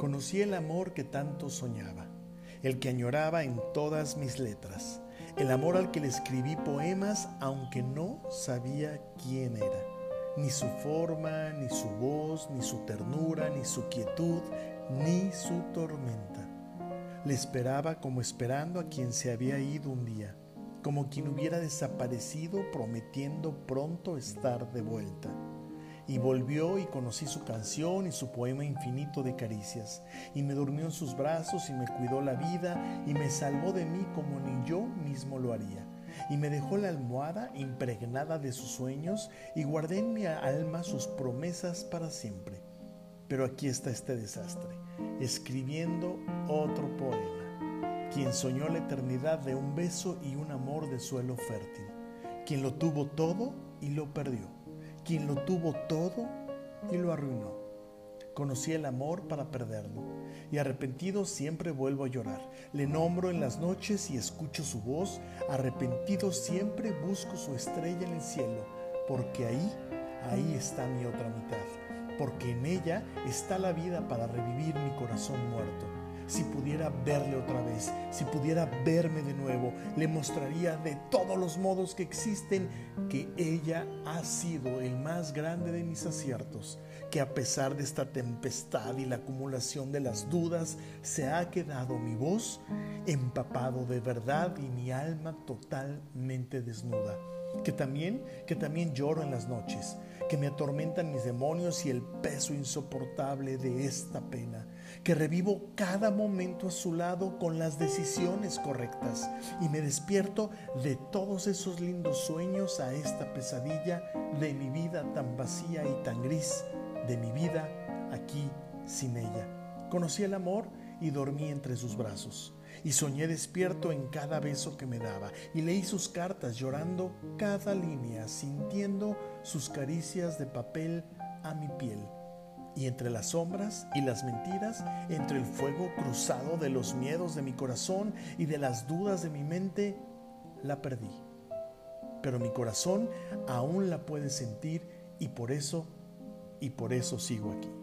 conocí el amor que tanto soñaba, el que añoraba en todas mis letras, el amor al que le escribí poemas aunque no sabía quién era, ni su forma, ni su voz, ni su ternura, ni su quietud, ni su tormenta. Le esperaba como esperando a quien se había ido un día, como quien hubiera desaparecido prometiendo pronto estar de vuelta. Y volvió y conocí su canción y su poema infinito de caricias, y me durmió en sus brazos y me cuidó la vida y me salvó de mí como ni yo mismo lo haría. Y me dejó la almohada impregnada de sus sueños y guardé en mi alma sus promesas para siempre. Pero aquí está este desastre, escribiendo otro poema. Quien soñó la eternidad de un beso y un amor de suelo fértil. Quien lo tuvo todo y lo perdió. Quien lo tuvo todo y lo arruinó. Conocí el amor para perderlo y arrepentido siempre vuelvo a llorar. Le nombro en las noches y escucho su voz. Arrepentido siempre busco su estrella en el cielo, porque ahí, ahí está mi otra mitad porque en ella está la vida para revivir mi corazón muerto. Si pudiera verle otra vez, si pudiera verme de nuevo, le mostraría de todos los modos que existen que ella ha sido el más grande de mis aciertos, que a pesar de esta tempestad y la acumulación de las dudas, se ha quedado mi voz empapado de verdad y mi alma totalmente desnuda que también, que también lloro en las noches, que me atormentan mis demonios y el peso insoportable de esta pena, que revivo cada momento a su lado con las decisiones correctas y me despierto de todos esos lindos sueños a esta pesadilla de mi vida tan vacía y tan gris, de mi vida aquí sin ella. Conocí el amor y dormí entre sus brazos y soñé despierto en cada beso que me daba y leí sus cartas llorando cada línea, sintiendo sus caricias de papel a mi piel. Y entre las sombras y las mentiras, entre el fuego cruzado de los miedos de mi corazón y de las dudas de mi mente, la perdí. Pero mi corazón aún la puede sentir y por eso, y por eso sigo aquí.